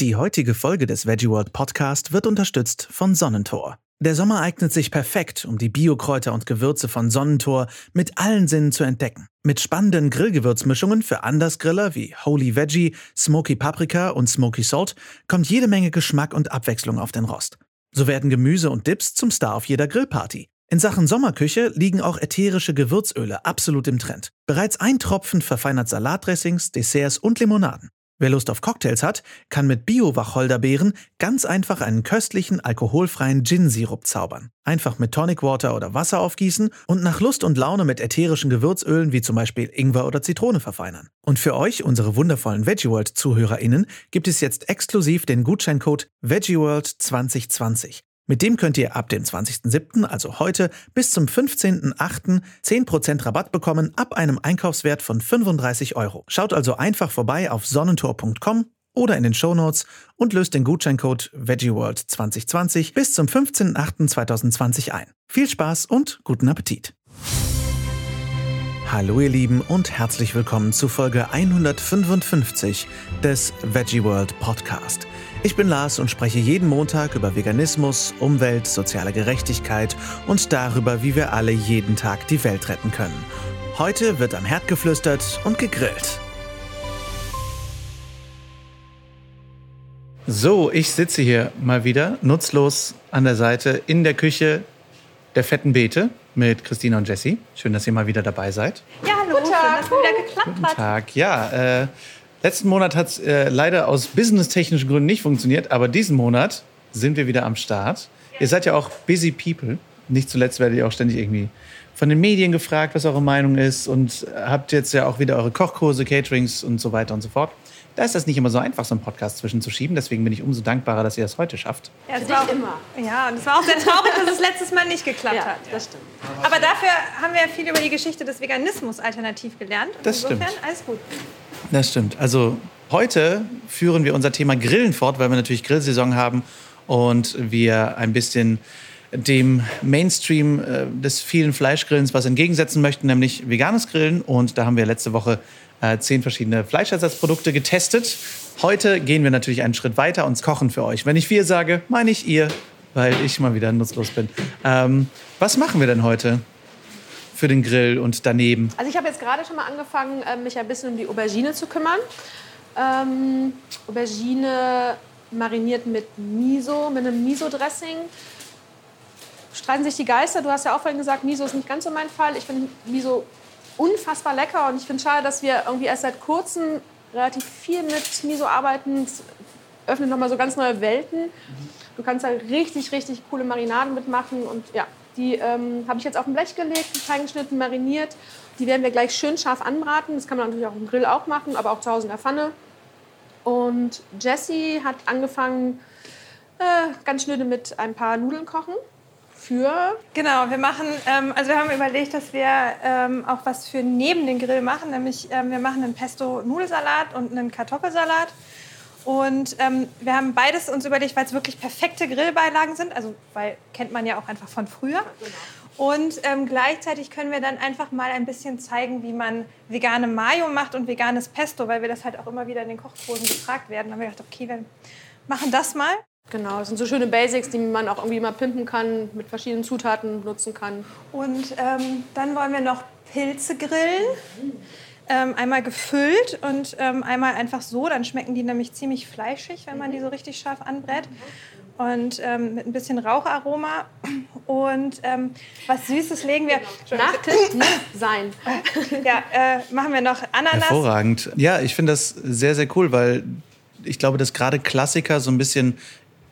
Die heutige Folge des Veggie World Podcast wird unterstützt von Sonnentor. Der Sommer eignet sich perfekt, um die Biokräuter und Gewürze von Sonnentor mit allen Sinnen zu entdecken. Mit spannenden Grillgewürzmischungen für Andersgriller wie Holy Veggie, Smoky Paprika und Smoky Salt kommt jede Menge Geschmack und Abwechslung auf den Rost. So werden Gemüse und Dips zum Star auf jeder Grillparty. In Sachen Sommerküche liegen auch ätherische Gewürzöle absolut im Trend. Bereits ein Tropfen verfeinert Salatdressings, Desserts und Limonaden. Wer Lust auf Cocktails hat, kann mit Bio-Wacholderbeeren ganz einfach einen köstlichen, alkoholfreien Gin-Sirup zaubern. Einfach mit Tonic Water oder Wasser aufgießen und nach Lust und Laune mit ätherischen Gewürzölen wie zum Beispiel Ingwer oder Zitrone verfeinern. Und für euch, unsere wundervollen Veggie World-ZuhörerInnen, gibt es jetzt exklusiv den Gutscheincode VeggieWorld2020. Mit dem könnt ihr ab dem 20.07., also heute, bis zum 15.08. 10% Rabatt bekommen ab einem Einkaufswert von 35 Euro. Schaut also einfach vorbei auf sonnentor.com oder in den Shownotes und löst den Gutscheincode VeggieWorld2020 bis zum 15.08.2020 ein. Viel Spaß und guten Appetit! Hallo ihr Lieben und herzlich willkommen zu Folge 155 des Veggie World Podcast. Ich bin Lars und spreche jeden Montag über Veganismus, Umwelt, soziale Gerechtigkeit und darüber, wie wir alle jeden Tag die Welt retten können. Heute wird am Herd geflüstert und gegrillt. So, ich sitze hier mal wieder nutzlos an der Seite in der Küche der fetten Beete mit Christina und Jessie. Schön, dass ihr mal wieder dabei seid. Ja, hallo, Guten Tag. schön, dass es wieder geklappt Guten hat. Guten Tag, ja. Äh, Letzten Monat hat es äh, leider aus businesstechnischen Gründen nicht funktioniert, aber diesen Monat sind wir wieder am Start. Ihr seid ja auch busy people. Nicht zuletzt werdet ihr auch ständig irgendwie von den Medien gefragt, was eure Meinung ist und habt jetzt ja auch wieder eure Kochkurse, Caterings und so weiter und so fort. Da ist das nicht immer so einfach, so einen Podcast zwischenzuschieben. Deswegen bin ich umso dankbarer, dass ihr das heute schafft. Ja, das war auch, immer. Ja, und es war auch sehr traurig, dass es letztes Mal nicht geklappt ja, hat. Das stimmt. Aber dafür haben wir viel über die Geschichte des Veganismus alternativ gelernt. Das Insofern stimmt. alles gut. Das stimmt. Also heute führen wir unser Thema Grillen fort, weil wir natürlich Grillsaison haben und wir ein bisschen dem Mainstream äh, des vielen Fleischgrillens was entgegensetzen möchten, nämlich veganes Grillen. Und da haben wir letzte Woche äh, zehn verschiedene Fleischersatzprodukte getestet. Heute gehen wir natürlich einen Schritt weiter und kochen für euch. Wenn ich wir sage, meine ich ihr, weil ich mal wieder nutzlos bin. Ähm, was machen wir denn heute? Für den Grill und daneben? Also ich habe jetzt gerade schon mal angefangen, äh, mich ein bisschen um die Aubergine zu kümmern. Ähm, Aubergine mariniert mit Miso, mit einem Miso-Dressing. Streiten sich die Geister. Du hast ja auch vorhin gesagt, Miso ist nicht ganz so mein Fall. Ich finde Miso unfassbar lecker und ich finde schade, dass wir irgendwie erst seit kurzem relativ viel mit Miso arbeiten. Es öffnet nochmal so ganz neue Welten. Du kannst da richtig, richtig coole Marinaden mitmachen und ja, die ähm, habe ich jetzt auf ein Blech gelegt, klein geschnitten, mariniert. Die werden wir gleich schön scharf anbraten. Das kann man natürlich auch im Grill auch machen, aber auch zu Hause in der Pfanne. Und Jessie hat angefangen, äh, ganz schnöde mit ein paar Nudeln kochen. Für genau, wir machen, ähm, also wir haben überlegt, dass wir ähm, auch was für neben den Grill machen, nämlich ähm, wir machen einen Pesto-Nudelsalat und einen Kartoffelsalat. Und ähm, wir haben beides uns überlegt, weil es wirklich perfekte Grillbeilagen sind. Also, weil kennt man ja auch einfach von früher. Und ähm, gleichzeitig können wir dann einfach mal ein bisschen zeigen, wie man vegane Mayo macht und veganes Pesto, weil wir das halt auch immer wieder in den Kochkursen gefragt werden. Dann haben wir gedacht, okay, wir machen das mal. Genau, das sind so schöne Basics, die man auch irgendwie mal pimpen kann, mit verschiedenen Zutaten nutzen kann. Und ähm, dann wollen wir noch Pilze grillen. Mhm ähm, einmal gefüllt und ähm, einmal einfach so. Dann schmecken die nämlich ziemlich fleischig, wenn man die so richtig scharf anbrät. Und ähm, mit ein bisschen Raucharoma. Und ähm, was Süßes legen wir. Nachtisch ne? sein. ja, äh, machen wir noch Ananas. Hervorragend. Ja, ich finde das sehr, sehr cool, weil ich glaube, dass gerade Klassiker so ein bisschen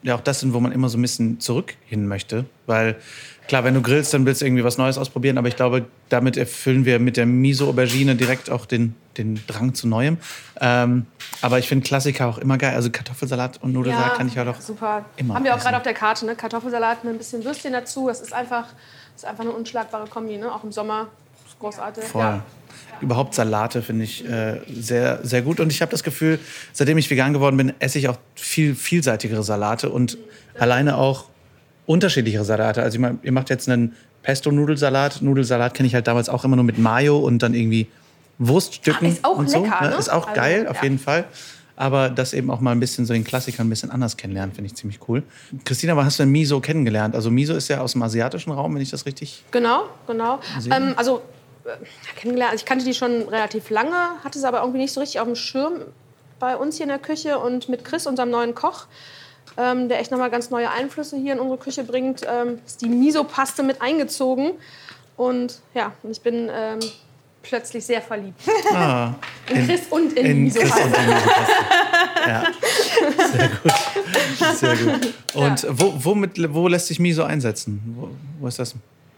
ja auch das sind, wo man immer so ein bisschen zurück hin möchte. Weil klar, wenn du grillst, dann willst du irgendwie was Neues ausprobieren. Aber ich glaube, damit erfüllen wir mit der Miso-Aubergine direkt auch den, den Drang zu Neuem. Ähm, aber ich finde Klassiker auch immer geil. Also Kartoffelsalat und Nudelsalat ja, kann ich halt auch super. immer Haben wir auch gerade auf der Karte, ne? Kartoffelsalat mit ein bisschen Würstchen dazu. Das ist einfach, das ist einfach eine unschlagbare Kombi, ne? Auch im Sommer. Großartig. Voll. Ja überhaupt Salate finde ich äh, sehr, sehr gut. Und ich habe das Gefühl, seitdem ich vegan geworden bin, esse ich auch viel vielseitigere Salate und alleine auch unterschiedlichere Salate. Also ihr macht jetzt einen Pesto-Nudelsalat. Nudelsalat kenne ich halt damals auch immer nur mit Mayo und dann irgendwie Wurststücken. Ist auch und so, lecker, ne? ne? Ist auch also, geil, auf ja. jeden Fall. aber das eben auch mal ein bisschen so den Klassiker ein bisschen anders kennenlernen, finde ich ziemlich cool. Christina, was hast du denn Miso kennengelernt? Also Miso ist ja aus dem asiatischen Raum, wenn ich das richtig... Genau, genau. Ähm, also äh, kennengelernt, ich kannte die schon relativ lange, hatte sie aber irgendwie nicht so richtig auf dem Schirm bei uns hier in der Küche und mit Chris, unserem neuen Koch, ähm, der echt nochmal ganz neue Einflüsse hier in unsere Küche bringt, ähm, ist die Miso-Paste mit eingezogen. Und ja, ich bin ähm, plötzlich sehr verliebt. Ah, In Chris und in, in Miso-Paste. Miso-Paste. Ja, sehr gut. Sehr gut. Und wo, womit, wo lässt sich Miso einsetzen? Wo, wo ist das?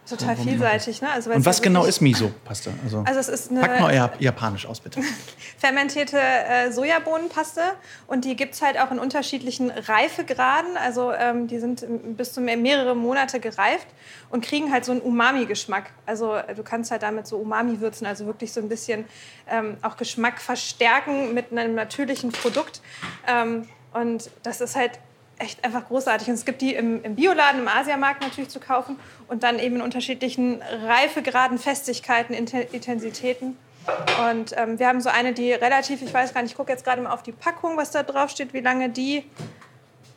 Total vielseitig, ne? Also, Und was ja genau ist Miso-Paste? Also, Also es ist eine Packt mal euer Japanisch aus, bitte. fermentierte äh, Sojabohnenpaste und die gibt es halt auch in unterschiedlichen Reifegraden. Also ähm, die sind bis zu mehr- mehrere Monate gereift und kriegen halt so einen Umami-Geschmack. Also du kannst halt damit so Umami würzen, also wirklich so ein bisschen ähm, auch Geschmack verstärken mit einem natürlichen Produkt. Ähm, und das ist halt echt einfach großartig. Und es gibt die im, im Bioladen, im Asiamarkt natürlich zu kaufen und dann eben in unterschiedlichen Reifegraden, Festigkeiten, Inten- Intensitäten. Und ähm, wir haben so eine, die relativ, ich weiß gar nicht, ich gucke jetzt gerade mal auf die Packung, was da drauf steht, wie lange die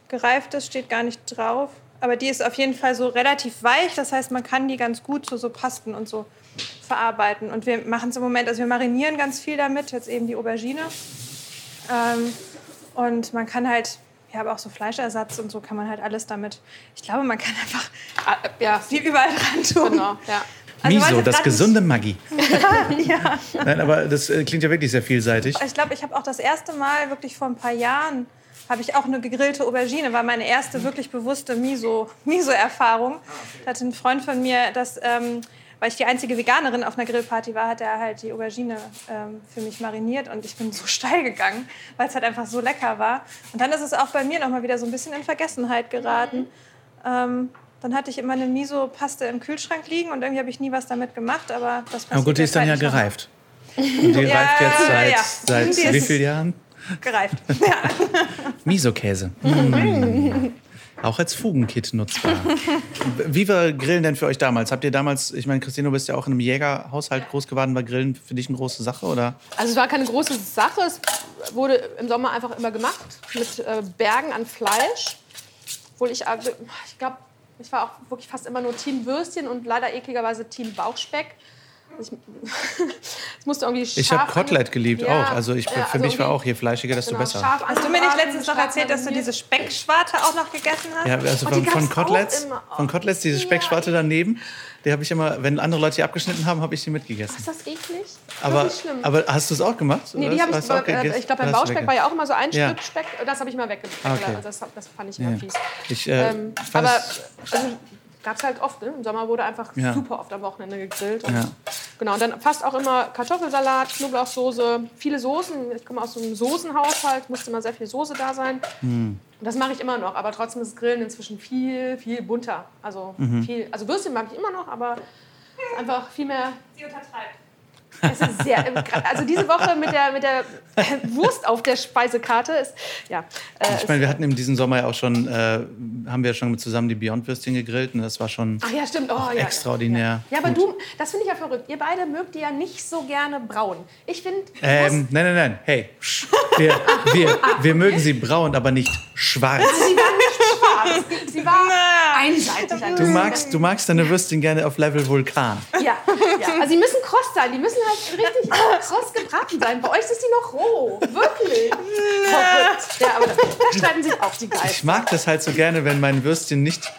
gereift ist, steht gar nicht drauf. Aber die ist auf jeden Fall so relativ weich, das heißt, man kann die ganz gut zu so Pasten und so verarbeiten. Und wir machen es im Moment, also wir marinieren ganz viel damit, jetzt eben die Aubergine. Ähm, und man kann halt, ja, aber auch so Fleischersatz und so kann man halt alles damit. Ich glaube, man kann einfach Ah, äh, ja, viel überall dran tun. genau. Ja. Also, Miso, das gesunde Maggi. Ja. Nein, aber das äh, klingt ja wirklich sehr vielseitig. Ich glaube, ich habe auch das erste Mal, wirklich vor ein paar Jahren, habe ich auch eine gegrillte Aubergine, war meine erste wirklich bewusste Miso- Miso-Erfahrung. da hatte ein Freund von mir, das, ähm, weil ich die einzige Veganerin auf einer Grillparty war, hat er halt die Aubergine ähm, für mich mariniert und ich bin so steil gegangen, weil es halt einfach so lecker war. Und dann ist es auch bei mir noch mal wieder so ein bisschen in Vergessenheit geraten. Ähm, dann hatte ich immer eine Miso-Paste im Kühlschrank liegen und irgendwie habe ich nie was damit gemacht, aber das passiert Aber gut, die ist dann ja gereift. Und die Ja, reift jetzt seit, ja. seit wie vielen Jahren? Gereift. Ja. Miso-Käse. Mm. Auch als Fugenkit nutzbar. Wie war Grillen denn für euch damals? Habt ihr damals, ich meine, Christine, du bist ja auch in einem Jägerhaushalt groß geworden, war Grillen für dich eine große Sache, oder? Also es war keine große Sache. Es wurde im Sommer einfach immer gemacht mit äh, Bergen an Fleisch. Obwohl ich, äh, ich glaube, ich war auch wirklich fast immer nur Team Würstchen und leider ekligerweise Team Bauchspeck. Ich, es musste irgendwie scharf Ich habe Kotelett geliebt Ja, auch. Also, ich, für mich war auch, je fleischiger, desto genau, besser. scharf Hast du mir nicht letztens noch erzählt, dass du diese Speckschwarte auch noch gegessen hast? Ja, also Oh, von, von Koteletts, immer. von Koteletts, diese Ja. Speckschwarte daneben, die habe ich immer, wenn andere Leute die abgeschnitten haben, habe ich die mitgegessen. Ist das eklig? Aber, schlimm. aber hast du es auch gemacht? Nee, die habe ich, auch äh, ich glaube, beim lecker. war ja auch immer so ein Ja. Stück Speck. Das habe ich mal weggepackt. Ah, okay. Das, das fand ich immer Ja. fies. Ich, äh, Ähm, fand aber es- also, gab es halt oft. Ne? Im Sommer wurde einfach Ja. super oft am Wochenende gegrillt. Und, Ja. Genau, und dann fast auch immer Kartoffelsalat, Knoblauchsoße, viele Soßen. Ich komme aus so einem Soßenhaushalt, musste immer sehr viel Soße da sein. Hm. Und das mache ich immer noch, aber trotzdem ist Grillen inzwischen viel, viel bunter. Also, Mhm. viel, also Würstchen mag ich immer noch, aber einfach viel mehr Sie untertreibt. Es ist sehr, also diese Woche mit der, mit der Wurst auf der Speisekarte ist, ja. Äh, Ich meine, wir hatten in diesem Sommer ja auch schon, äh, haben wir schon zusammen die Beyond-Würstchen gegrillt und das war schon ach ja, stimmt. Oh, ja, extraordinär. Ja, aber gut. du, das finde ich ja verrückt. Ihr beide mögt die ja nicht so gerne braun. Ich finde, Ähm, nein, nein, nein. Hey, wir, wir, wir mögen sie braun, aber nicht schwarz. sie war nicht schwarz. Sie war einseitig. ein Du magst, du magst deine Würstchen gerne auf Level Vulkan. Ja, ja. Also die müssen kross sein. Die müssen halt richtig kross gebraten sein. Bei euch ist die noch roh. Wirklich. Verrückt. Ja, aber da, streiten sich auch die Ich Geister. mag das halt so gerne, wenn mein Würstchen nicht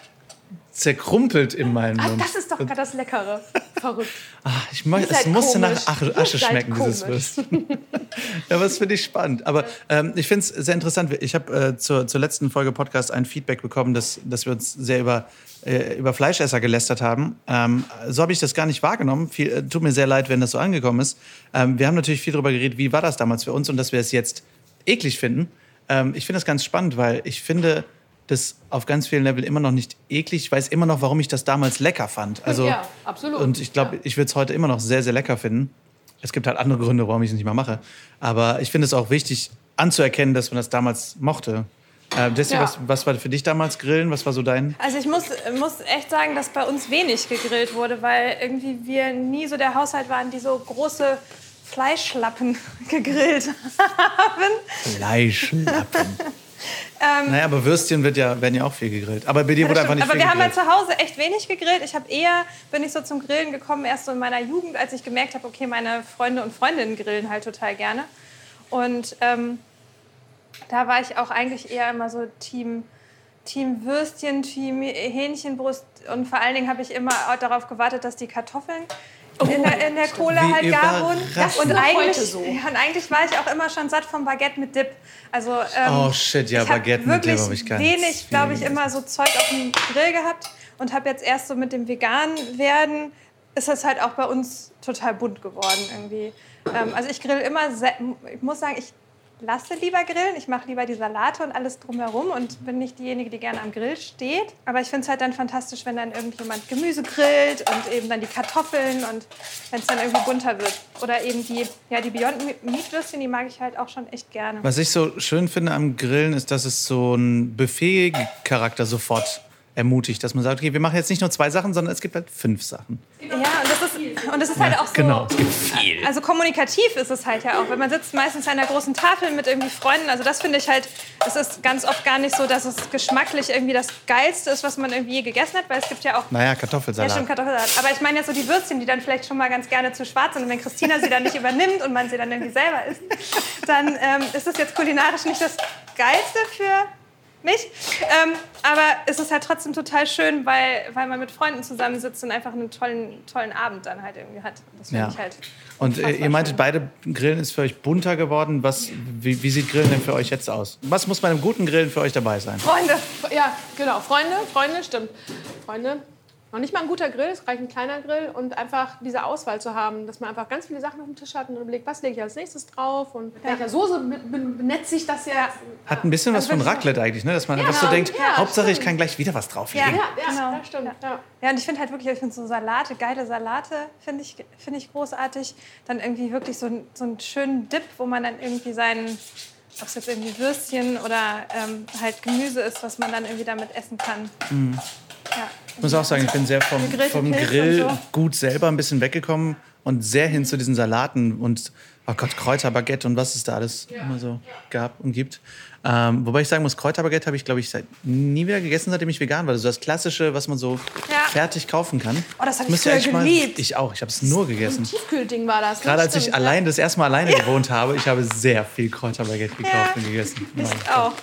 zerkrumpelt in meinem Mund. das ist doch gerade das Leckere. Verrückt. Ah, ich Ihr es musste nach. Asche, schmecken, dieses. Würstchen. ja, aber das finde ich spannend. Aber ähm, ich finde es sehr interessant. Ich habe äh, zur, zur letzten Folge Podcast ein Feedback bekommen, dass, dass wir uns sehr über, äh, über Fleischesser gelästert haben. Ähm, so habe ich das gar nicht wahrgenommen. Viel, äh, tut mir sehr leid, wenn das so angekommen ist. Ähm, wir haben natürlich viel darüber geredet, wie war das damals für uns und dass wir es jetzt eklig finden. Ähm, ich finde das ganz spannend, weil ich finde das auf ganz vielen Leveln immer noch nicht eklig. Ich weiß immer noch, warum ich das damals lecker fand. Also, Ja, absolut. Und ich glaube, Ja. ich würde es heute immer noch sehr, sehr lecker finden. Es gibt halt andere Gründe, warum ich es nicht mehr mache. Aber ich finde es auch wichtig anzuerkennen, dass man das damals mochte. Äh, Jessie, Ja. was, was war für dich damals Grillen? Was war so dein? Also ich muss, muss echt sagen, dass bei uns wenig gegrillt wurde, weil irgendwie wir nie so der Haushalt waren, die so große Fleischlappen gegrillt haben. Fleischlappen. Ähm, naja, aber Würstchen wird ja, werden ja auch viel gegrillt. Aber bei dir wurde einfach nicht aber viel gegrillt. Aber wir haben halt zu Hause echt wenig gegrillt. Ich habe eher, bin ich so zum Grillen gekommen, erst so in meiner Jugend, als ich gemerkt habe, okay, meine Freunde und Freundinnen grillen halt total gerne. Und ähm, da war ich auch eigentlich eher immer so Team, Team Würstchen, Team Hähnchenbrust. Und vor allen Dingen habe ich immer darauf gewartet, dass die Kartoffeln in der, in der Kohle Wie halt gar wurden. Und eigentlich, so. ja, und eigentlich war ich auch immer schon satt vom Baguette mit Dip. Also, ähm, oh shit, ja, Baguette mit Dip habe ich gar nicht. wenig, glaube ich, immer so Zeug auf dem Grill gehabt und habe jetzt erst so mit dem veganen werden ist das halt auch bei uns total bunt geworden irgendwie. Ähm, also ich grill immer, ich muss sagen, ich lasse lieber grillen. Ich mache lieber die Salate und alles drumherum und bin nicht diejenige, die gerne am Grill steht. Aber ich finde es halt dann fantastisch, wenn dann irgendjemand Gemüse grillt und eben dann die Kartoffeln und wenn es dann irgendwie bunter wird. Oder eben die, ja, die Beyond Meat Würstchen, die mag ich halt auch schon echt gerne. Was ich so schön finde am Grillen ist, dass es so einen Buffet-Charakter sofort ermutigt, dass man sagt, okay, wir machen jetzt nicht nur zwei Sachen, sondern es gibt halt fünf Sachen. Ja, und das und das ist halt auch so. Genau, es gibt viel. Also kommunikativ ist es halt ja auch. Wenn man sitzt meistens an einer großen Tafel mit irgendwie Freunden, also das finde ich halt, es ist ganz oft gar nicht so, dass es geschmacklich irgendwie das Geilste ist, was man irgendwie je gegessen hat, weil es gibt ja auch. Naja, Kartoffelsalat. Ja, stimmt, Kartoffelsalat. Aber ich meine jetzt so die Würstchen, die dann vielleicht schon mal ganz gerne zu schwarz sind. Und wenn Christina sie dann nicht übernimmt und man sie dann irgendwie selber isst, dann ähm, ist das jetzt kulinarisch nicht das Geilste für mich. Ähm, aber es ist halt trotzdem total schön, weil, weil man mit Freunden zusammensitzt und einfach einen tollen, tollen Abend dann halt irgendwie hat. Das finde ja. ich halt. Und äh, ihr meintet, schön. beide Grillen ist für euch bunter geworden. Was, wie, wie, sieht Grillen denn für euch jetzt aus? Was muss bei einem guten Grillen für euch dabei sein? Freunde. Ja, genau. Freunde, Freunde, stimmt. Freunde, noch nicht mal ein guter Grill, es reicht ein kleiner Grill und einfach diese Auswahl zu haben, dass man einfach ganz viele Sachen auf dem Tisch hat und überlegt, was lege ich als nächstes drauf und ja. welcher Soße benetze ich das ja. Hat ein bisschen was also von Raclette eigentlich, ne? dass man ja, was so denkt, ja, Hauptsache ich kann gleich wieder was drauflegen. Ja, ja, genau. das stimmt. Ja. ja, und ich finde halt wirklich, ich finde so Salate, geile Salate finde ich, find ich großartig. Dann irgendwie wirklich so, so einen schönen Dip, wo man dann irgendwie seinen ob es jetzt irgendwie Würstchen oder ähm, halt Gemüse ist, was man dann irgendwie damit essen kann. Mhm. Ja. Ich muss auch sagen, ich bin sehr vom, vom Grill so. gut selber ein bisschen weggekommen und sehr hin zu diesen Salaten und oh Gott, Kräuterbaguette und was es da alles ja. immer so gab und gibt. Ähm, wobei ich sagen muss, Kräuterbaguette habe ich, glaube ich, seit nie wieder gegessen, seitdem ich vegan war. Also das Klassische, was man so ja. fertig kaufen kann. Oh, das habe ich früher geliebt. Mal, ich auch, ich habe es nur gegessen. Ein Tiefkühlding war das. Gerade als ich allein das erste Mal alleine ja. gewohnt habe, ich habe sehr viel Kräuterbaguette gekauft und gegessen. Ich auch.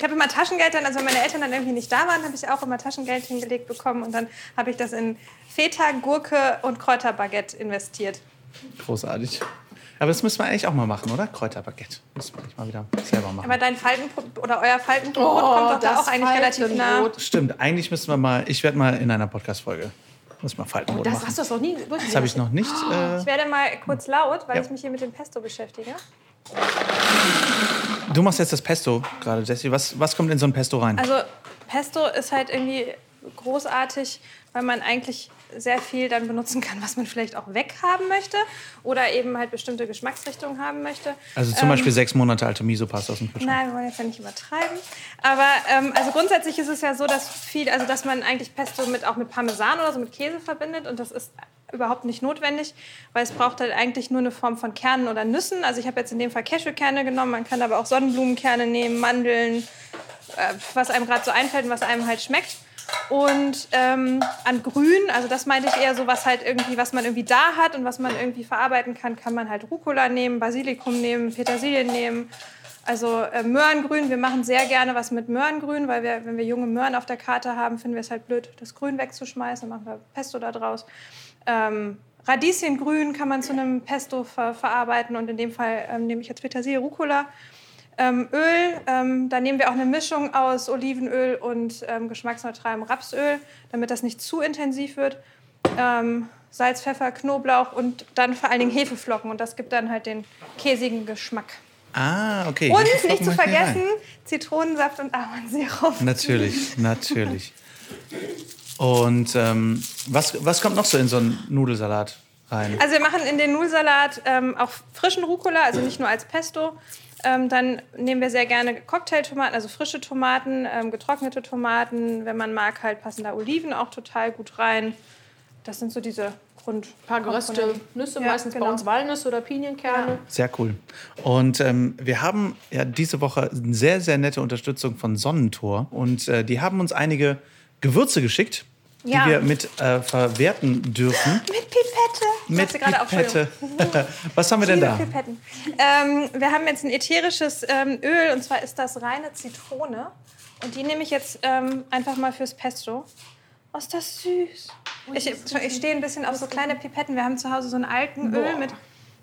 Ich habe immer Taschengeld dann, also wenn meine Eltern dann irgendwie nicht da waren, habe ich auch immer Taschengeld hingelegt bekommen und dann habe ich das in Feta, Gurke und Kräuterbaguette investiert. Großartig. Aber das müssen wir eigentlich auch mal machen, oder? Kräuterbaguette. Müssen wir mal wieder selber machen. Aber dein Faltenbrot oder euer Faltenbrot oh, kommt doch da auch eigentlich relativ nah. Stimmt, eigentlich müssen wir mal, ich werde mal in einer Podcast-Folge muss mal Faltenbrot oh, das machen. hast du das noch nie Das habe ich noch nicht. Oh, äh, ich werde mal kurz laut, weil ja. ich mich hier mit dem Pesto beschäftige. Du machst jetzt das Pesto gerade, Jessie. Was, was kommt in so ein Pesto rein? Also Pesto ist halt irgendwie großartig, weil man eigentlich sehr viel dann benutzen kann, was man vielleicht auch weghaben möchte oder eben halt bestimmte Geschmacksrichtungen haben möchte. Also zum ähm, Beispiel sechs Monate alte Miso-Pasta aus dem Kühlschrank. Nein, wir wollen jetzt ja nicht übertreiben. Aber ähm, also grundsätzlich ist es ja so, dass viel, also dass man eigentlich Pesto mit auch mit Parmesan oder so mit Käse verbindet und das ist überhaupt nicht notwendig, weil es braucht halt eigentlich nur eine Form von Kernen oder Nüssen. Also ich habe jetzt in dem Fall Cashewkerne genommen, man kann aber auch Sonnenblumenkerne nehmen, Mandeln, äh, was einem gerade so einfällt und was einem halt schmeckt. Und ähm, an Grün, also das meinte ich eher so, was halt irgendwie, was man irgendwie da hat und was man irgendwie verarbeiten kann, kann man halt Rucola nehmen, Basilikum nehmen, Petersilien nehmen. Also äh, Möhrengrün, wir machen sehr gerne was mit Möhrengrün, weil wir, wenn wir junge Möhren auf der Karte haben, finden wir es halt blöd, das Grün wegzuschmeißen, machen wir Pesto da draus. Ähm, Radieschengrün kann man zu einem Pesto ver verarbeiten und in dem Fall ähm, nehme ich jetzt Petersilie, Rucola. Ähm, Öl, ähm, da nehmen wir auch eine Mischung aus Olivenöl und ähm, geschmacksneutralem Rapsöl, damit das nicht zu intensiv wird. Ähm, Salz, Pfeffer, Knoblauch und dann vor allen Dingen Hefeflocken und das gibt dann halt den käsigen Geschmack. Ah, okay. Und nicht zu vergessen, Zitronensaft und Ahornsirup. Natürlich, natürlich. Und ähm, was, was kommt noch so in so einen Nudelsalat rein? Also wir machen in den Nudelsalat ähm, auch frischen Rucola, also nicht nur als Pesto. Ähm, dann nehmen wir sehr gerne Cocktailtomaten, also frische Tomaten, ähm, getrocknete Tomaten. Wenn man mag, halt passen da Oliven auch total gut rein. Das sind so diese Grund. Ein paar geröstete Nüsse, Ja, meistens genau. bei uns Walnüsse oder Pinienkerne. Sehr cool. Und ähm, wir haben ja diese Woche eine sehr, sehr nette Unterstützung von Sonnentor. Und äh, die haben uns einige Gewürze geschickt, Ja. die wir mit äh, verwerten dürfen. Mit Pipette. Mit sie gerade auf, Pipette. Was haben wir denn da? Pipetten. Ähm, wir haben jetzt ein ätherisches ähm, Öl und zwar ist das reine Zitrone. Und die nehme ich jetzt ähm, einfach mal fürs Pesto. Oh, ist das süß. Ich, ich stehe ein bisschen auf so kleine Pipetten. Wir haben zu Hause so ein Algenöl Boah. mit.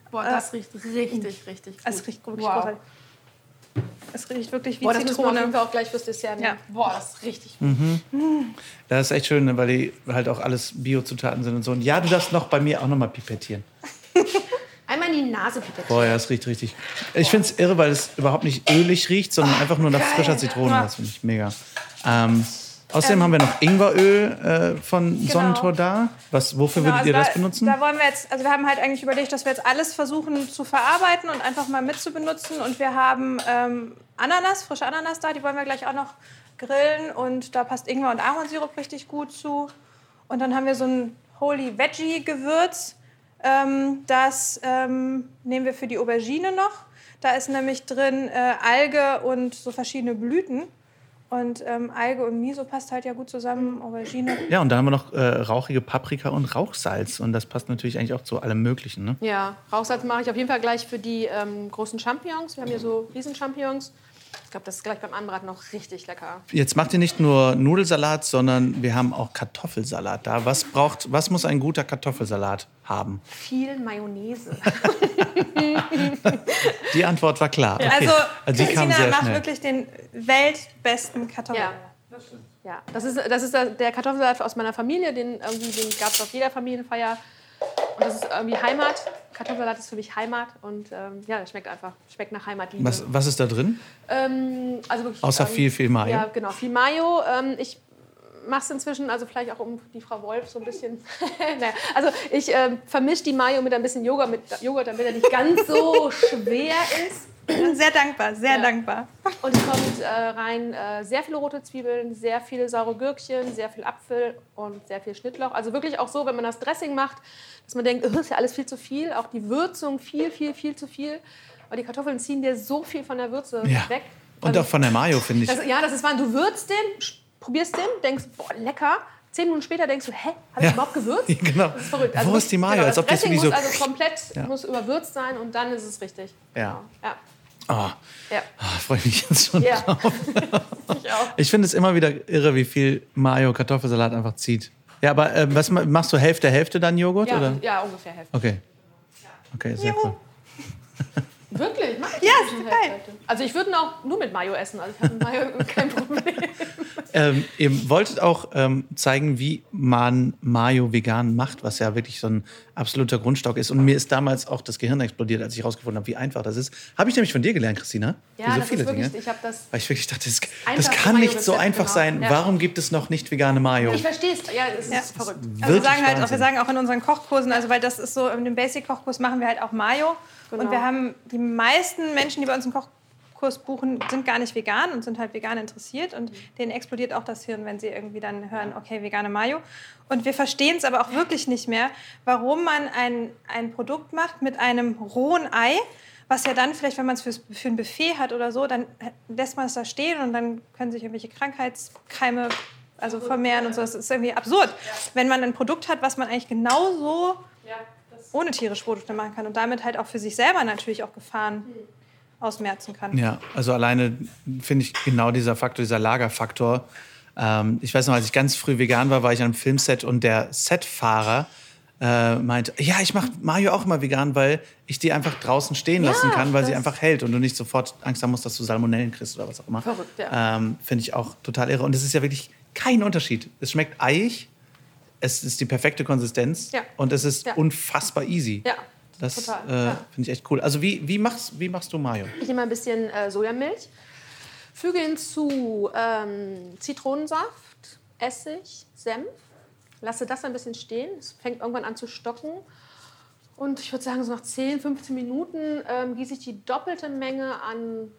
Boah, das riecht richtig, richtig gut. Es riecht wirklich wow. Es riecht wirklich wie Boah, das wir Zitrone. Auch gleich fürs Dessert nehmen. Ja. Boah, das ist richtig gut. Das ist echt schön, ne, weil die halt auch alles Biozutaten sind und so. Und ja, du darfst noch bei mir auch noch mal pipettieren. Einmal in die Nase pipettieren. Boah, ja, es riecht richtig. Ich finde es irre, weil es überhaupt nicht ölig riecht, sondern einfach nur nach frischer Zitrone. Das finde ich mega. Ähm, außerdem haben wir noch Ingweröl äh, von Sonnentor da. Was, wofür Genau, würdet ihr also das da, benutzen? Da wollen wir jetzt, also wir haben halt eigentlich überlegt, dass wir jetzt alles versuchen zu verarbeiten und einfach mal mitzubenutzen. Und wir haben ähm, Ananas, frische Ananas da, die wollen wir gleich auch noch grillen. Und da passt Ingwer und Ahornsirup richtig gut zu. Und dann haben wir so ein Holy Veggie Gewürz. Ähm, das ähm, nehmen wir für die Aubergine noch. Da ist nämlich drin äh, Alge und so verschiedene Blüten. Und ähm, Alge und Miso passt halt ja gut zusammen. Aubergine. Ja, und dann haben wir noch äh, rauchige Paprika und Rauchsalz. Und das passt natürlich eigentlich auch zu allem Möglichen. Ne? Ja, Rauchsalz mache ich auf jeden Fall gleich für die ähm, großen Champignons. Wir haben hier so Riesen-Champignons. Ich glaube, das ist gleich beim Anbraten noch richtig lecker. Jetzt macht ihr nicht nur Nudelsalat, sondern wir haben auch Kartoffelsalat da. Was, braucht, was muss ein guter Kartoffelsalat haben? Viel Mayonnaise. Die Antwort war klar. Okay. Also, Also Christina sehr macht schnell. wirklich den weltbesten Kartoffelsalat. Ja, das ist, das ist der der Kartoffelsalat aus meiner Familie. Den, irgendwie, den gab es auf jeder Familienfeier. Und das ist irgendwie Heimat. Kartoffelsalat ist für mich Heimat. Und ähm, ja, das schmeckt einfach. Schmeckt nach Heimatliebe. Was, was ist da drin? Ähm, also wirklich, Außer ähm, viel, viel Mayo. Ja, genau, viel Mayo. Ähm, ich mache es inzwischen, also vielleicht auch um die Frau Wolf so ein bisschen. naja, also ich ähm, vermische die Mayo mit ein bisschen Joghurt, mit Joghurt, damit er nicht ganz so schwer ist. Sehr dankbar, sehr Ja. dankbar. Und es kommt äh, rein äh, sehr viele rote Zwiebeln, sehr viele saure Gürkchen, sehr viel Apfel und sehr viel Schnittlauch. Also wirklich auch so, wenn man das Dressing macht, dass man denkt, "Ugh, ist ja alles viel zu viel. Auch die Würzung viel, viel, viel zu viel. Weil die Kartoffeln ziehen dir so viel von der Würze Ja. weg. Und Also- auch von der Mayo, finde ich. das, ja, das ist wann du würzt den, probierst den, denkst, boah, lecker. Zehn Minuten später denkst du, hä, habe Ja. ich überhaupt gewürzt? Genau. Das ist verrückt. Wo ist die Mayo? Genau, Als das ob das Dressing muss so- also komplett Ja. muss überwürzt sein und dann ist es richtig. Ja. Ja. Oh, Ja. ah, freue mich jetzt schon Ja. drauf. Ich auch. Ich finde es immer wieder irre, wie viel Mayo Kartoffelsalat einfach zieht. Ja, aber äh, was ma- machst du Hälfte, Hälfte dann Joghurt? Ja, Oder? ja, ungefähr Hälfte. Okay. Okay, sehr Juhu. cool. Wirklich? Mach ich Ja, ist geil. Also ich würde ihn auch nur mit Mayo essen. Also ich habe mit Mayo kein Problem. Ähm, ihr wolltet auch ähm, zeigen, wie man Mayo vegan macht, was ja wirklich so ein absoluter Grundstock ist. Und mir ist damals auch das Gehirn explodiert, als ich herausgefunden habe, wie einfach das ist. Habe ich nämlich von dir gelernt, Christina. Ja, so das viele ist wirklich, Dinge. ich habe das... Weil ich wirklich dachte, das, das kann nicht so einfach genau. sein. Ja. Warum gibt es noch nicht vegane Mayo? Ich verstehe es. Ja, es ist verrückt. Also wir sagen halt auch, wir sagen auch in unseren Kochkursen, also weil das ist so, in dem Basic-Kochkurs machen wir halt auch Mayo. Genau. Und wir haben die meisten Menschen, die bei uns einen Kochkurs buchen, sind gar nicht vegan und sind halt vegan interessiert. Und denen explodiert auch das Hirn, wenn sie irgendwie dann hören, okay, vegane Mayo. Und wir verstehen es aber auch wirklich nicht mehr, warum man ein, ein Produkt macht mit einem rohen Ei, was ja dann vielleicht, wenn man es für ein Buffet hat oder so, dann lässt man es da stehen und dann können sich irgendwelche Krankheitskeime also vermehren und so. Das ist irgendwie absurd, wenn man ein Produkt hat, was man eigentlich genauso ohne tierische Produkte machen kann und damit halt auch für sich selber natürlich auch Gefahren ausmerzen kann. Ja, also alleine finde ich genau dieser Faktor, dieser Lagerfaktor. Ähm, ich weiß noch, als ich ganz früh vegan war, war ich am Filmset und der Setfahrer äh, meinte, ja, ich mache Mayo auch immer vegan, weil ich die einfach draußen stehen lassen kann, weil sie einfach hält und du nicht sofort Angst haben musst, dass du Salmonellen kriegst oder was auch immer. Verrückt, ja. Ähm, finde ich auch total irre. Und es ist ja wirklich kein Unterschied. Es schmeckt eiig, es ist die perfekte Konsistenz Ja. und es ist Ja. unfassbar easy. Ja, Das total, äh, ja. finde ich echt cool. Also wie, wie, machst, wie machst du Mayo? Ich nehme ein bisschen äh, Sojamilch, füge hinzu ähm, Zitronensaft, Essig, Senf, lasse das ein bisschen stehen. Es fängt irgendwann an zu stocken. Und ich würde sagen, so nach 10, 15 Minuten ähm, gieße ich die doppelte Menge an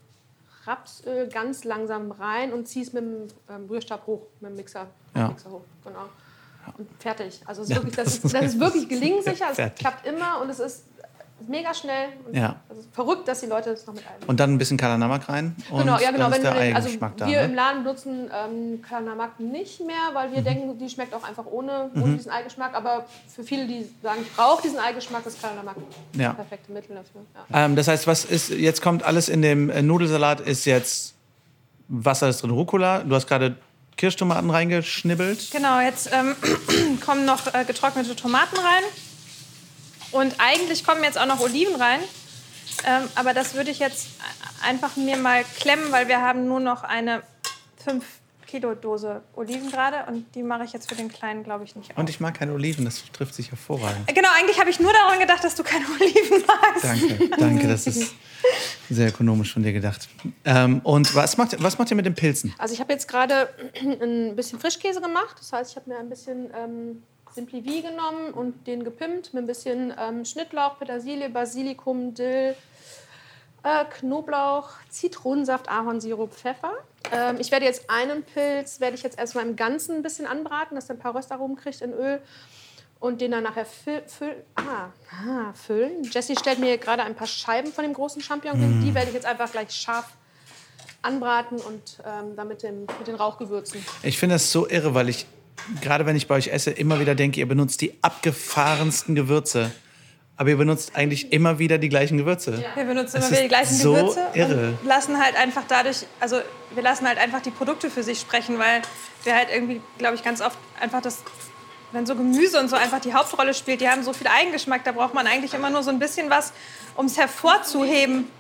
Rapsöl ganz langsam rein und ziehe es mit dem ähm, Rührstab hoch, mit dem Mixer, Ja. Mixer hoch. Genau. Und fertig. Also es ist wirklich, das, ist, das ist wirklich gelingsicher, es Fertig. klappt immer und es ist mega schnell. Ja. Ist verrückt, dass die Leute das noch mit einem. Und dann ein bisschen Kalanamak rein. Genau, ja, genau. Wenn wir, also Eigengeschmack da. wir im Ne? Laden benutzen ähm, Kalanamak nicht mehr, weil Mhm. wir denken, die schmeckt auch einfach ohne, ohne diesen Eigengeschmack. Aber für viele, die sagen, ich brauche diesen Eigengeschmack, ist Kalanamak Ja. das perfekte Mittel dafür. Ja. Ähm, das heißt, was ist, jetzt kommt alles in dem äh, Nudelsalat, ist jetzt Wasser ist drin, Rucola. Du hast gerade Kirschtomaten reingeschnibbelt. Genau, jetzt ähm, kommen noch äh, getrocknete Tomaten rein. Und eigentlich kommen jetzt auch noch Oliven rein. Ähm, aber das würde ich jetzt einfach mir mal klemmen, weil wir haben nur noch eine 5 Kilo Dose Oliven gerade. Und die mache ich jetzt für den Kleinen, glaube ich, nicht auf. Und ich mag keine Oliven, das trifft sich hervorragend. Genau, eigentlich habe ich nur daran gedacht, dass du keine Oliven magst. Danke, danke, das ist sehr ökonomisch von dir gedacht. Ähm, und was macht, was macht ihr mit den Pilzen? Also ich habe jetzt gerade ein bisschen Frischkäse gemacht. Das heißt, ich habe mir ein bisschen ähm, Simply V genommen und den gepimpt mit ein bisschen ähm, Schnittlauch, Petersilie, Basilikum, Dill, äh, Knoblauch, Zitronensaft, Ahornsirup, Pfeffer. Ähm, ich werde jetzt einen Pilz, werde ich jetzt erstmal im Ganzen ein bisschen anbraten, dass er ein paar Röstaromen kriegt in Öl und den dann nachher füll, füll, ah, ah, füllen. Jessie stellt mir gerade ein paar Scheiben von dem großen Champignon hin. Die werde ich jetzt einfach gleich scharf anbraten und ähm, dann mit, dem, mit den Rauchgewürzen. Ich finde das so irre, weil ich, gerade wenn ich bei euch esse, immer wieder denke, ihr benutzt die abgefahrensten Gewürze. Aber ihr benutzt eigentlich immer wieder die gleichen Gewürze. Wir benutzen Es immer wieder die ist gleichen so Gewürze irre. und lassen halt einfach dadurch, also wir lassen halt einfach die Produkte für sich sprechen, weil wir halt irgendwie, glaube ich, ganz oft einfach das, wenn so Gemüse und so einfach die Hauptrolle spielt, die haben so viel Eigengeschmack, da braucht man eigentlich immer nur so ein bisschen was, um es hervorzuheben.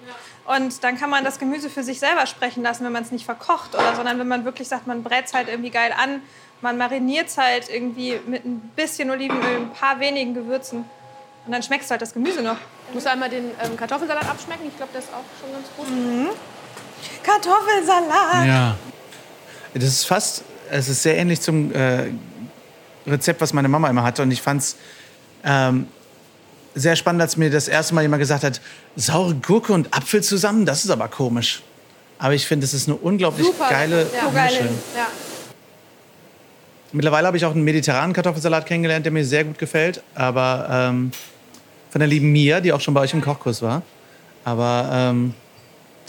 Und dann kann man das Gemüse für sich selber sprechen lassen, wenn man es nicht verkocht oder, sondern wenn man wirklich sagt, man brät es halt irgendwie geil an, man mariniert es halt irgendwie mit ein bisschen Olivenöl, ein paar wenigen Gewürzen. Und dann schmeckst du halt das Gemüse noch. Ich muss einmal den ähm, Kartoffelsalat abschmecken. Ich glaube, der ist auch schon ganz gut. Kartoffelsalat! Ja. Das ist fast, es ist sehr ähnlich zum äh, Rezept, was meine Mama immer hatte. Und ich fand es ähm, sehr spannend, als mir das erste Mal jemand gesagt hat, saure Gurke und Apfel zusammen, das ist aber komisch. Aber ich finde, es ist eine unglaublich Super. geile Ja. So geil. Mische. Ja. Mittlerweile habe ich auch einen mediterranen Kartoffelsalat kennengelernt, der mir sehr gut gefällt. Aber ähm, von der lieben Mia, die auch schon bei euch im Kochkurs war. Aber ähm,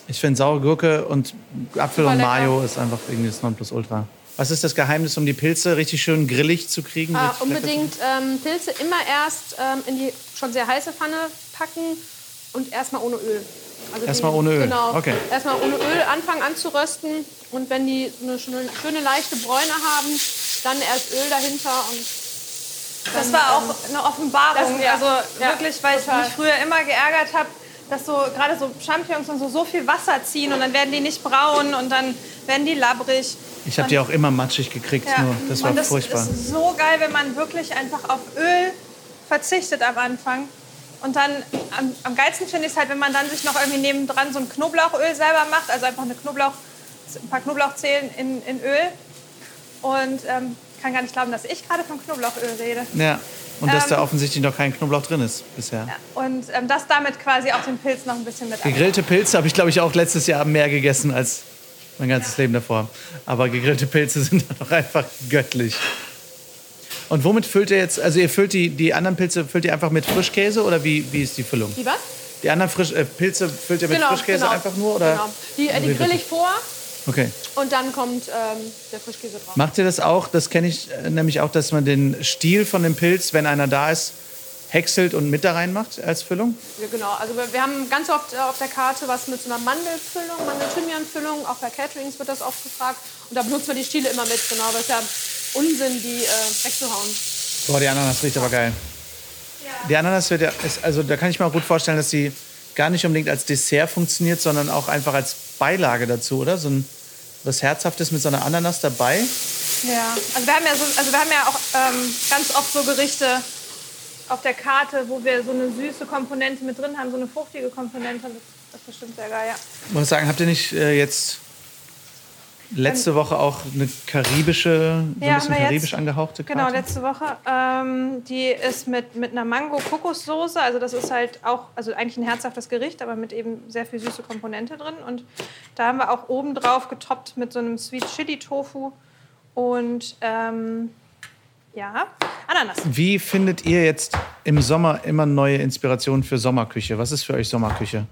ich finde saure Gurke und Apfel Super und lecker. Mayo ist einfach irgendwie das Nonplusultra. Was ist das Geheimnis, um die Pilze richtig schön grillig zu kriegen? Ah, unbedingt ähm, Pilze immer erst ähm, in die schon sehr heiße Pfanne packen und erstmal ohne Öl. Also Erstmal ohne Öl, Genau. okay. Erstmal ohne Öl anfangen anzurösten und wenn die eine schöne, schöne leichte Bräune haben, dann erst Öl dahinter und Das war auch eine Offenbarung. Das- ja. also Ja, wirklich, weil total. ich mich früher immer geärgert habe, dass so gerade so Champignons und so so viel Wasser ziehen und dann werden die nicht braun und dann werden die labbrig. Ich habe die auch immer matschig gekriegt, Ja. nur das war und das furchtbar. ist so geil, wenn man wirklich einfach auf Öl verzichtet am Anfang. Und dann am, am geilsten finde ich es halt, wenn man dann sich noch irgendwie nebendran so ein Knoblauchöl selber macht, also einfach eine Knoblauch, ein paar Knoblauchzehen in, in Öl. Und ähm, kann gar nicht glauben, dass ich gerade von Knoblauchöl rede. Ja. Und dass Ähm, da offensichtlich noch kein Knoblauch drin ist bisher. Und ähm, das damit quasi auch den Pilz noch ein bisschen mit Gegrillte Pilze habe ich, glaube ich, auch letztes Jahr mehr gegessen als mein ganzes Leben davor. Aber gegrillte Pilze sind doch einfach göttlich. Und womit füllt ihr jetzt, also ihr füllt die, die anderen Pilze, füllt ihr einfach mit Frischkäse oder wie, wie ist die Füllung? die was? Die anderen Frisch, äh, Pilze füllt ihr mit Frischkäse einfach nur? Oder? Genau. Die, äh, die grill ich vor Okay. und dann kommt ähm, der Frischkäse drauf. Macht ihr das auch? Das kenne ich äh, nämlich auch, dass man den Stiel von dem Pilz, wenn einer da ist, häckselt und mit da reinmacht als Füllung? Ja, genau. Also wir, wir haben ganz oft äh, auf der Karte was mit so einer Mandelfüllung, Mandel-Thymian-Füllung. Auch bei Caterings wird das oft gefragt. Und da benutzen wir die Stiele immer mit, genau. Weil es ja Unsinn, die äh, wegzuhauen. Boah, die Ananas riecht aber geil. Die Ananas wird ja, ist, also da kann ich mir auch gut vorstellen, dass sie gar nicht unbedingt als Dessert funktioniert, sondern auch einfach als Beilage dazu, oder? So ein was Herzhaftes mit so einer Ananas dabei. Ja, also wir haben ja, so, also wir haben ja auch ähm, ganz oft so Gerichte auf der Karte, wo wir so eine süße Komponente mit drin haben, so eine fruchtige Komponente. Das, ist bestimmt sehr geil, ja. Ich muss sagen, habt ihr nicht äh, jetzt letzte Woche auch eine karibische, so Ja, ein bisschen karibisch jetzt- angehauchte Karte? Genau, letzte Woche. Ähm, die ist mit, mit einer Mango-Kokossoße. Also das ist halt auch, also eigentlich ein herzhaftes Gericht, aber mit eben sehr viel süße Komponente drin. Und da haben wir auch oben drauf getoppt mit so einem Sweet Chili Tofu und ähm, Ja, Ananas. Wie findet ihr jetzt im Sommer immer neue Inspirationen für Sommerküche? Was ist für euch Sommerküche?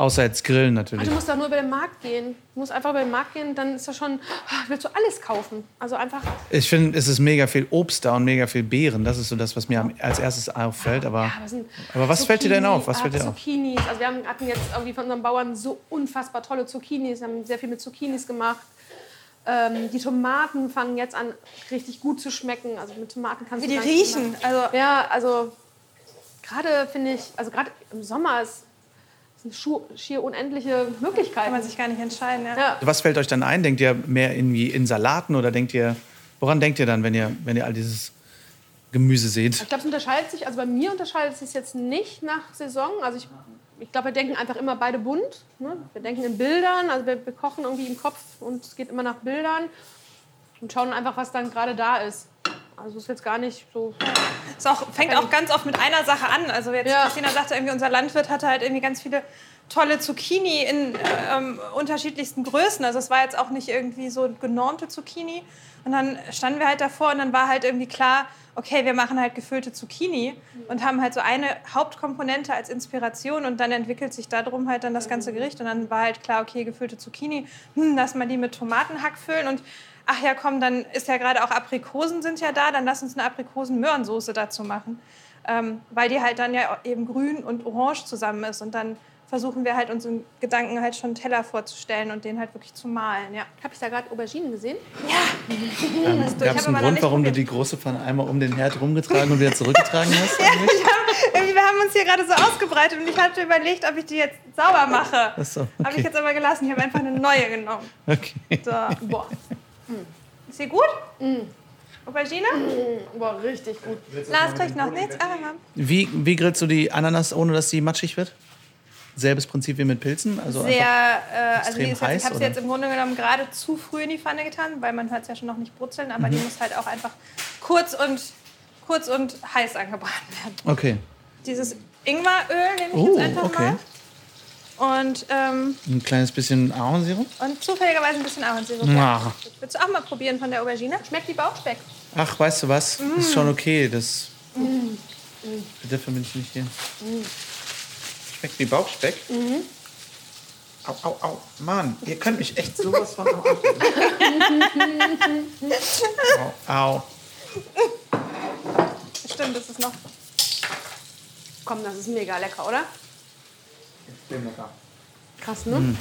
Außer jetzt Grillen natürlich. Also du musst doch nur über den Markt gehen. Du musst einfach über den Markt gehen, dann ist das schon, ah, willst du alles kaufen. Also einfach, Ich finde, es ist mega viel Obst da und mega viel Beeren. Das ist so das, was mir als erstes auffällt. Aber, ja, was, sind aber was fällt dir denn Zucchini, auf? Was ah, fällt dir auf? Zucchinis. Also wir haben, hatten jetzt irgendwie von unseren Bauern so unfassbar tolle Zucchinis. Wir haben sehr viel mit Zucchinis gemacht. Ähm, die Tomaten fangen jetzt an, richtig gut zu schmecken. Also mit Tomaten kannst Wie du die riechen. machen. Also, Ja, also gerade finde ich, also gerade im Sommer ist, sind schier unendliche Möglichkeiten. kann man sich gar nicht entscheiden. Ja. ja. Was fällt euch dann ein? Denkt ihr mehr irgendwie in Salaten oder denkt ihr, woran denkt ihr dann, wenn ihr, wenn ihr all dieses Gemüse seht? Ich glaube, es unterscheidet sich, also bei mir unterscheidet es sich jetzt nicht nach Saison. Also ich, ich glaube, wir denken einfach immer beide bunt. Ne? Wir denken in Bildern, also wir, wir kochen irgendwie im Kopf und es geht immer nach Bildern und schauen einfach, was dann gerade da ist. Also es ist jetzt gar nicht so. Es auch, fängt auch ganz oft mit einer Sache an. Also jetzt Ja. Christina sagte irgendwie, unser Landwirt hatte halt irgendwie ganz viele tolle Zucchini in ähm, unterschiedlichsten Größen. Also es war jetzt auch nicht irgendwie so genormte Zucchini. Und dann standen wir halt davor und dann war halt irgendwie klar, okay, wir machen halt gefüllte Zucchini und haben halt so eine Hauptkomponente als Inspiration und dann entwickelt sich darum halt dann das ganze Gericht und dann war halt klar, okay, gefüllte Zucchini, hm, lass mal die mit Tomatenhack füllen und ach ja, komm, dann ist ja gerade auch Aprikosen sind ja da, dann lass uns eine Aprikosen-Möhrensoße dazu machen. Ähm, weil die halt dann ja eben grün und orange zusammen ist. Und dann versuchen wir halt unseren Gedanken halt schon einen Teller vorzustellen und den halt wirklich zu malen. Ja. Habe ich da gerade Auberginen gesehen? Gab es hab einen Grund, warum du probiert. die große Pfanne einmal um den Herd rumgetragen und wieder zurückgetragen hast? eigentlich? Irgendwie, wir haben uns hier gerade so ausgebreitet und ich hatte überlegt, ob ich die jetzt sauber mache. Ach so, Habe ich okay. jetzt aber gelassen. Ich habe einfach eine neue genommen. Okay. So. Boah, Ist sie gut? Aubergine? boah richtig gut. Lars kriegt noch nichts. Wie, wie grillst du die Ananas, ohne dass sie matschig wird? Selbes Prinzip wie mit Pilzen? Also Sehr, äh, also die extrem ist jetzt, ich heiß, habe sie jetzt im Grunde genommen gerade zu früh in die Pfanne getan, weil man hört es ja schon noch nicht brutzeln, aber die Mhm. muss halt auch einfach kurz und, kurz und heiß angebraten werden. Okay. Dieses Ingweröl nehme ich Oh, jetzt einfach okay. mal. Und, ähm, Ein kleines bisschen Ahornsirup? und zufälligerweise ein bisschen Ahornsirup. Ja. Willst du auch mal probieren von der Aubergine? Schmeckt wie Bauchspeck. Ach, weißt du was? Mm. Ist schon okay. Das. Dafür bin ich nicht hier. Mm. Schmeckt wie Bauchspeck? Au, au, au. Mann, ihr könnt mich echt sowas von am. Au, au. Stimmt, das ist noch. Komm, das ist mega lecker, oder? Krass, ne?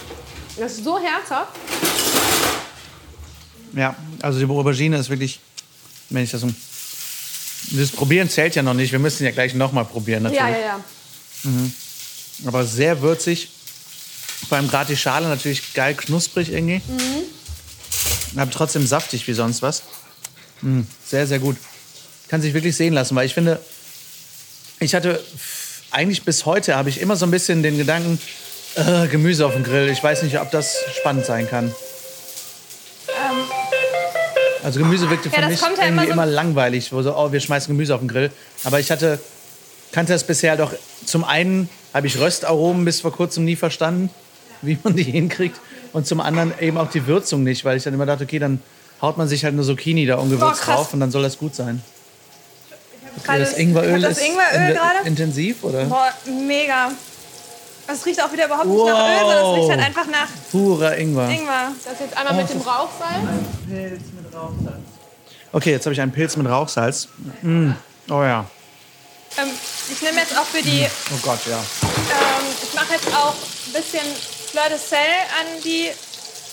Das ist so herzhaft. Ja, also die Aubergine ist wirklich, wenn ich das so. Das Probieren zählt ja noch nicht. Wir müssen ja gleich nochmal probieren, natürlich. Ja, ja, ja. Aber sehr würzig. Vor allem gerade die Schale natürlich geil knusprig irgendwie. Aber trotzdem saftig wie sonst was. Mm, sehr, sehr gut. Kann sich wirklich sehen lassen, weil ich finde, ich hatte eigentlich bis heute habe ich immer so ein bisschen den Gedanken, äh, Gemüse auf dem Grill. Ich weiß nicht, ob das spannend sein kann. Also Gemüse wirkte für Ja, mich ja irgendwie immer immer, so- langweilig, wo so, oh, wir schmeißen Gemüse auf den Grill. Aber ich hatte, kannte das bisher doch, zum einen habe ich Röstaromen bis vor kurzem nie verstanden, wie man die hinkriegt. Und zum anderen eben auch die Würzung nicht, weil ich dann immer dachte, okay, dann haut man sich halt eine Zucchini da ungewürzt Boah, drauf und dann soll das gut sein. Gerade das Ingweröl das ist Ingweröl in- gerade. intensiv, oder? Boah, mega. Es riecht auch wieder überhaupt nicht nach Öl, sondern es riecht halt einfach nach Purer Ingwer. Ingwer. Das jetzt einmal mit dem Rauchsalz. Okay, jetzt habe ich einen Pilz mit Rauchsalz. Mm. Oh ja. Ähm, ich nehme jetzt auch für die, ähm, Oh Gott, ja. ich mache jetzt auch ein bisschen Fleur de Sel an die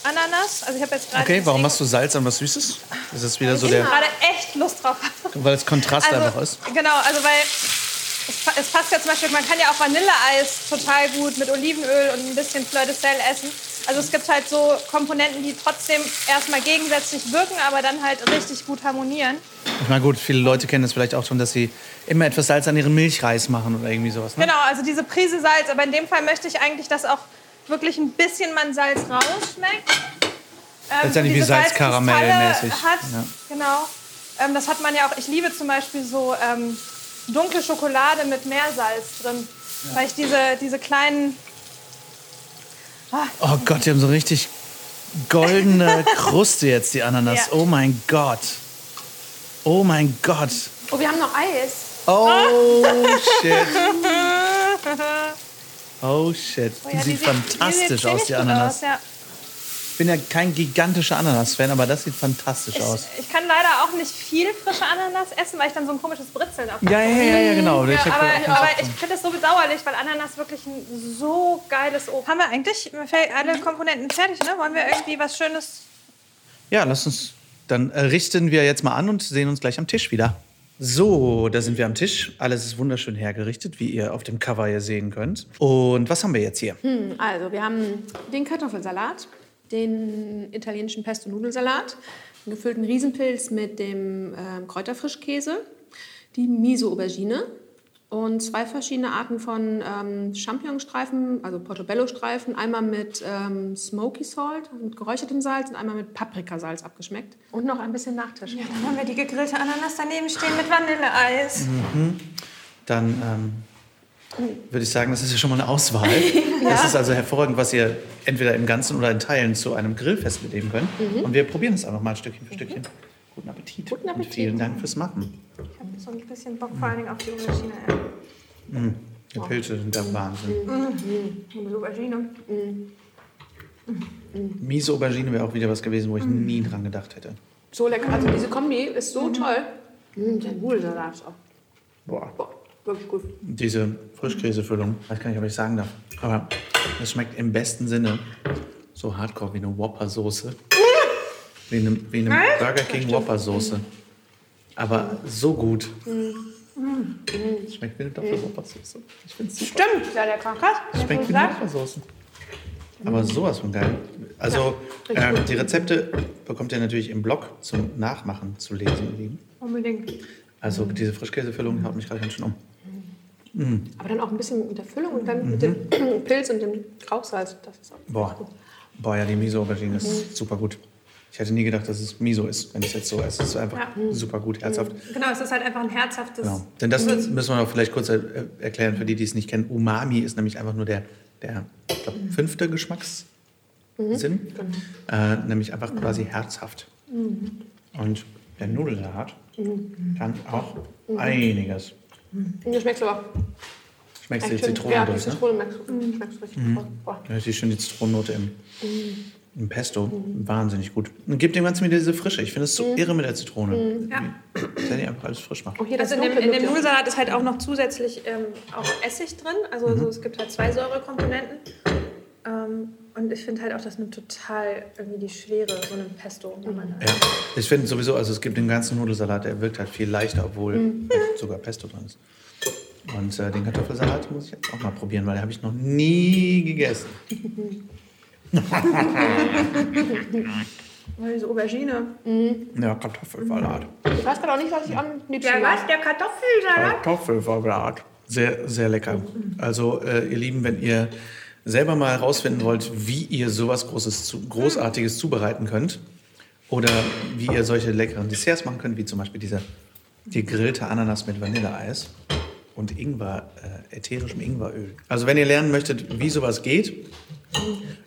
Ananas. Also ich habe jetzt gerade Okay, warum machst du Salz an was Süßes? Das ist wieder so ich der, gerade echt Lust drauf weil es Kontrast einfach Also, ist. genau, also weil es, es passt ja zum Beispiel, man kann ja auch Vanilleeis total gut mit Olivenöl und ein bisschen Fleur de Sel essen. Also es gibt halt so Komponenten, die trotzdem erstmal gegensätzlich wirken, aber dann halt richtig gut harmonieren. Ich meine, gut, viele Leute kennen das vielleicht auch schon, dass sie immer etwas Salz an ihren Milchreis machen oder irgendwie sowas. Ne? Genau, also diese Prise Salz. Aber in dem Fall möchte ich eigentlich, dass auch wirklich ein bisschen man Salz rausschmeckt. Ähm, Letztendlich wie diese Salzkaramell Salzkristalle mäßig. Hat, Ja. Genau. Ähm, das hat man ja auch. Ich liebe zum Beispiel so ähm, dunkle Schokolade mit Meersalz drin. Weil ich diese, diese kleinen. Oh Gott, die haben so richtig goldene Kruste jetzt, die Ananas. Ja. Oh mein Gott. Oh mein Gott. Oh, wir haben noch Eis. Oh shit. Oh shit. Oh Die ja, sieht die fantastisch die aus, die Ananas. Aus, ja. Ich bin ja kein gigantischer Ananas-Fan, aber das sieht fantastisch aus. Ich, ich kann leider auch nicht viel frische Ananas essen, weil ich dann so ein komisches Britzeln auf Ja, ja, ja, ja, genau. Ich Ja, aber, aber ich finde das so bedauerlich, weil Ananas wirklich ein so geiles Obst. Haben wir eigentlich alle Komponenten fertig, ne? Wollen wir irgendwie was Schönes? Ja, lass uns. Dann äh, richten wir jetzt mal an und sehen uns gleich am Tisch wieder. So, da sind wir am Tisch. Alles ist wunderschön hergerichtet, wie ihr auf dem Cover hier sehen könnt. Und was haben wir jetzt hier? Also, wir haben den Kartoffelsalat, den italienischen Pesto-Nudelsalat, einen gefüllten Riesenpilz mit dem ähm, Kräuterfrischkäse, die Miso-Aubergine und zwei verschiedene Arten von ähm, Champignonstreifen, also Portobello-Streifen. Einmal mit ähm, Smoky Salt, also mit geräuchertem Salz und einmal mit Paprikasalz abgeschmeckt. Und noch ein bisschen Nachtisch. Ja, dann haben wir die gegrillte Ananas daneben stehen mit Vanilleeis. Dann ähm, würde ich sagen, das ist ja schon mal eine Auswahl. Das ist also hervorragend, was ihr entweder im Ganzen oder in Teilen zu einem Grillfest mitnehmen könnt. Und wir probieren es auch noch mal Stückchen für Stückchen. Guten Appetit. Guten Appetit. Und vielen Dank fürs Machen. So ein bisschen Bock vor allen Dingen auf die Aubergine. ey. Die Pilze sind der Wahnsinn. Und die Aubergine. Miese Aubergine wäre auch wieder was gewesen, wo ich nie dran gedacht hätte. So lecker. Also diese Kombi ist so toll. Mm, der Nudelsalat ist auch Boah. boah, wirklich gut. Diese Frischkäsefüllung, weiß gar nicht, ob ich sagen darf. Aber es schmeckt im besten Sinne so hardcore wie eine Whopper-Soße. Wie eine, wie eine Burger King Whopper-Soße. Aber so gut. Es schmeckt wie eine Doppel-Whopper-Soße. Ich finde es super. Stimmt, lecker. Krass. Es schmeckt wie eine Whopper-Soße. Aber sowas von geil. Also äh, die Rezepte bekommt ihr natürlich im Blog zum Nachmachen zu lesen, ihr Lieben. Unbedingt. Also diese Frischkäsefüllung haut mich gerade ganz schön um. Aber dann auch ein bisschen mit der Füllung und dann mit dem Pilz und dem Rauchsalz. Das ist auch Boah. Boah, ja, die Miso-Aubergine ist super gut. Ich hätte nie gedacht, dass es Miso ist, wenn es jetzt so esse. Es ist einfach super gut, herzhaft. Genau, es ist halt einfach ein herzhaftes. Genau. Denn das müssen wir noch vielleicht kurz er erklären für die, die es nicht kennen. Umami ist nämlich einfach nur der, der glaub, fünfte Geschmackssinn. Äh, nämlich einfach quasi herzhaft. Und der Nudelsalat kann auch einiges. Du schmeckst aber Schmeckst du die. Zitrone Ja, die durch, ne? Zitrone schmeckst du richtig Mhm. Boah. Ja, richtig schön die Zitronennote im, im Pesto. Wahnsinnig gut. Und gibt dem Ganzen wieder diese Frische. Ich finde es so irre mit der Zitrone. Ja. Wenn ihr einfach alles frisch macht. Das Also in dem, in dem Nudelsalat ist halt auch noch zusätzlich ähm, auch Essig drin. Also so, es gibt halt zwei Säurekomponenten. Ähm, und ich finde halt auch, das nimmt total irgendwie die Schwere, so einem Pesto. wenn man- Ja, ich finde sowieso, also es gibt den ganzen Nudelsalat, der wirkt halt viel leichter, obwohl sogar Pesto drin ist. Und äh, den Kartoffelsalat muss ich jetzt auch mal probieren, weil den habe ich noch nie gegessen. Diese Aubergine. Ja, Kartoffelsalat. Ich weiß gerade auch nicht, was ich am liebsten Der was? Der Kartoffelsalat? Kartoffelsalat. Sehr, sehr lecker. Also, äh, ihr Lieben, wenn ihr selber mal herausfinden wollt, wie ihr sowas Großes, Großartiges zubereiten könnt oder wie ihr solche leckeren Desserts machen könnt, wie zum Beispiel dieser gegrillte Ananas mit Vanilleeis und Ingwer, äh, ätherischem Ingweröl. Also wenn ihr lernen möchtet, wie sowas geht,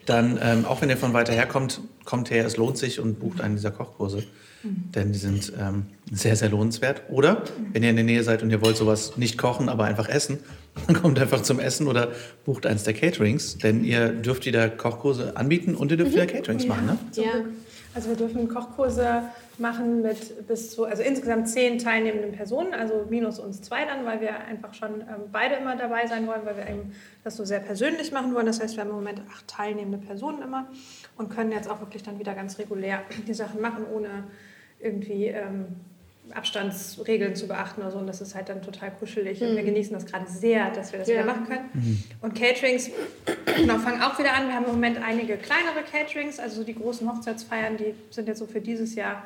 dann, ähm, auch wenn ihr von weiter her kommt, kommt her, es lohnt sich und bucht einen dieser Kochkurse. Denn die sind ähm, sehr, sehr lohnenswert. Oder wenn ihr in der Nähe seid und ihr wollt sowas nicht kochen, aber einfach essen, dann kommt einfach zum Essen oder bucht eins der Caterings. Denn ihr dürft wieder Kochkurse anbieten und ihr dürft wieder Caterings machen. Ne? Ja. Also wir dürfen Kochkurse machen mit bis zu, also insgesamt zehn teilnehmenden Personen, also minus uns zwei dann, weil wir einfach schon ähm, beide immer dabei sein wollen, weil wir eben das so sehr persönlich machen wollen. Das heißt, wir haben im Moment acht teilnehmende Personen immer und können jetzt auch wirklich dann wieder ganz regulär die Sachen machen, ohne irgendwie ähm, Abstandsregeln zu beachten oder so. Und das ist halt dann total kuschelig. Und wir genießen das gerade sehr, dass wir das Ja. wieder machen können. Und Caterings genau, fangen auch wieder an. Wir haben im Moment einige kleinere Caterings, also so die großen Hochzeitsfeiern, die sind jetzt so für dieses Jahr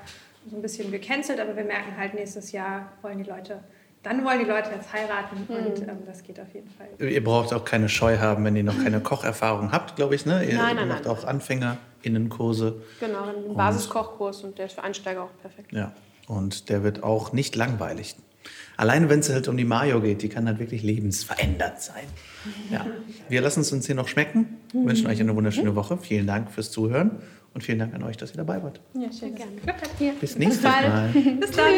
so ein bisschen gecancelt, aber wir merken halt, nächstes Jahr wollen die Leute, dann wollen die Leute jetzt heiraten und ähm, das geht auf jeden Fall. Ihr braucht auch keine Scheu haben, wenn ihr noch keine Kocherfahrung habt, glaube ich. Ne? Ihr Nein, nein, macht nein. auch AnfängerInnenkurse. Genau, einen Basiskochkurs und der ist für Einsteiger auch perfekt. Ja, und der wird auch nicht langweilig. Alleine wenn es halt um die Mayo geht, die kann halt wirklich lebensverändert sein. Ja. Wir lassen es uns hier noch schmecken, wünschen euch eine wunderschöne Woche. Vielen Dank fürs Zuhören Und vielen Dank an euch, dass ihr dabei wart. Ja, schön Gerne. Glück. Bis nächstes bald. Mal. Bis dann.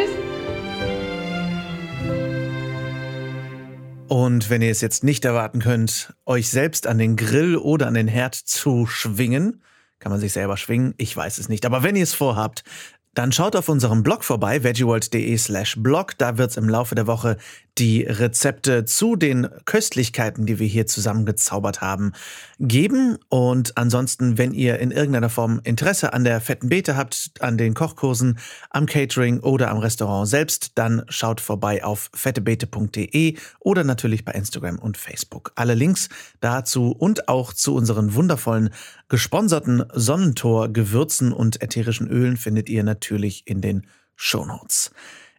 Und wenn ihr es jetzt nicht erwarten könnt, euch selbst an den Grill oder an den Herd zu schwingen, kann man sich selber schwingen, ich weiß es nicht. Aber wenn ihr es vorhabt, dann schaut auf unserem Blog vorbei, veggieworld.de slash blog. Da wird es im Laufe der Woche die Rezepte zu den Köstlichkeiten, die wir hier zusammengezaubert haben, geben. Und ansonsten, wenn ihr in irgendeiner Form Interesse an der fetten Beete habt, an den Kochkursen, am Catering oder am Restaurant selbst, dann schaut vorbei auf fettebeete.de oder natürlich bei Instagram und Facebook. Alle Links dazu und auch zu unseren wundervollen gesponserten Sonnentor Gewürzen und ätherischen Ölen findet ihr natürlich in den Shownotes.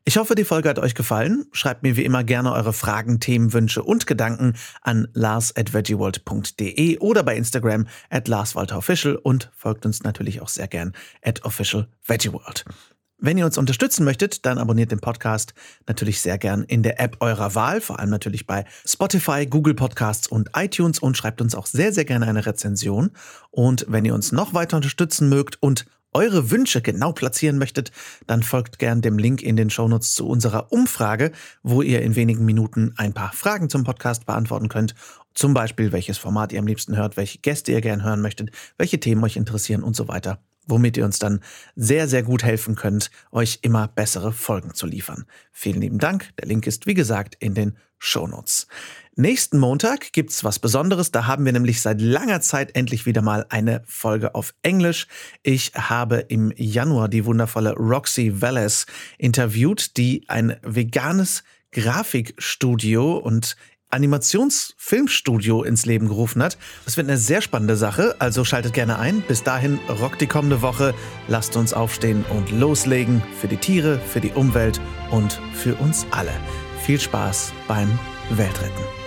Ich hoffe, die Folge hat euch gefallen. Schreibt mir wie immer gerne eure Fragen, Themen, Wünsche und Gedanken an lars.veggieworld.de oder bei Instagram at larswalterofficial und folgt uns natürlich auch sehr gern at officialveggieworld. Wenn ihr uns unterstützen möchtet, dann abonniert den Podcast natürlich sehr gern in der App eurer Wahl, vor allem natürlich bei Spotify, Google Podcasts und iTunes und schreibt uns auch sehr, sehr gerne eine Rezension. Und wenn ihr uns noch weiter unterstützen mögt und eure Wünsche genau platzieren möchtet, dann folgt gern dem Link in den Shownotes zu unserer Umfrage, wo ihr in wenigen Minuten ein paar Fragen zum Podcast beantworten könnt. Zum Beispiel, welches Format ihr am liebsten hört, welche Gäste ihr gern hören möchtet, welche Themen euch interessieren und so weiter womit ihr uns dann sehr, sehr gut helfen könnt, euch immer bessere Folgen zu liefern. Vielen lieben Dank. Der Link ist, wie gesagt, in den Shownotes. Nächsten Montag gibt's was Besonderes. Da haben wir nämlich seit langer Zeit endlich wieder mal eine Folge auf Englisch. Ich habe im Januar die wundervolle Roxy Wallace interviewt, die ein veganes Grafikstudio und Animationsfilmstudio ins Leben gerufen hat. Das wird eine sehr spannende Sache, also schaltet gerne ein. Bis dahin rockt die kommende Woche. Lasst uns aufstehen und loslegen für die Tiere, für die Umwelt und für uns alle. Viel Spaß beim Weltretten.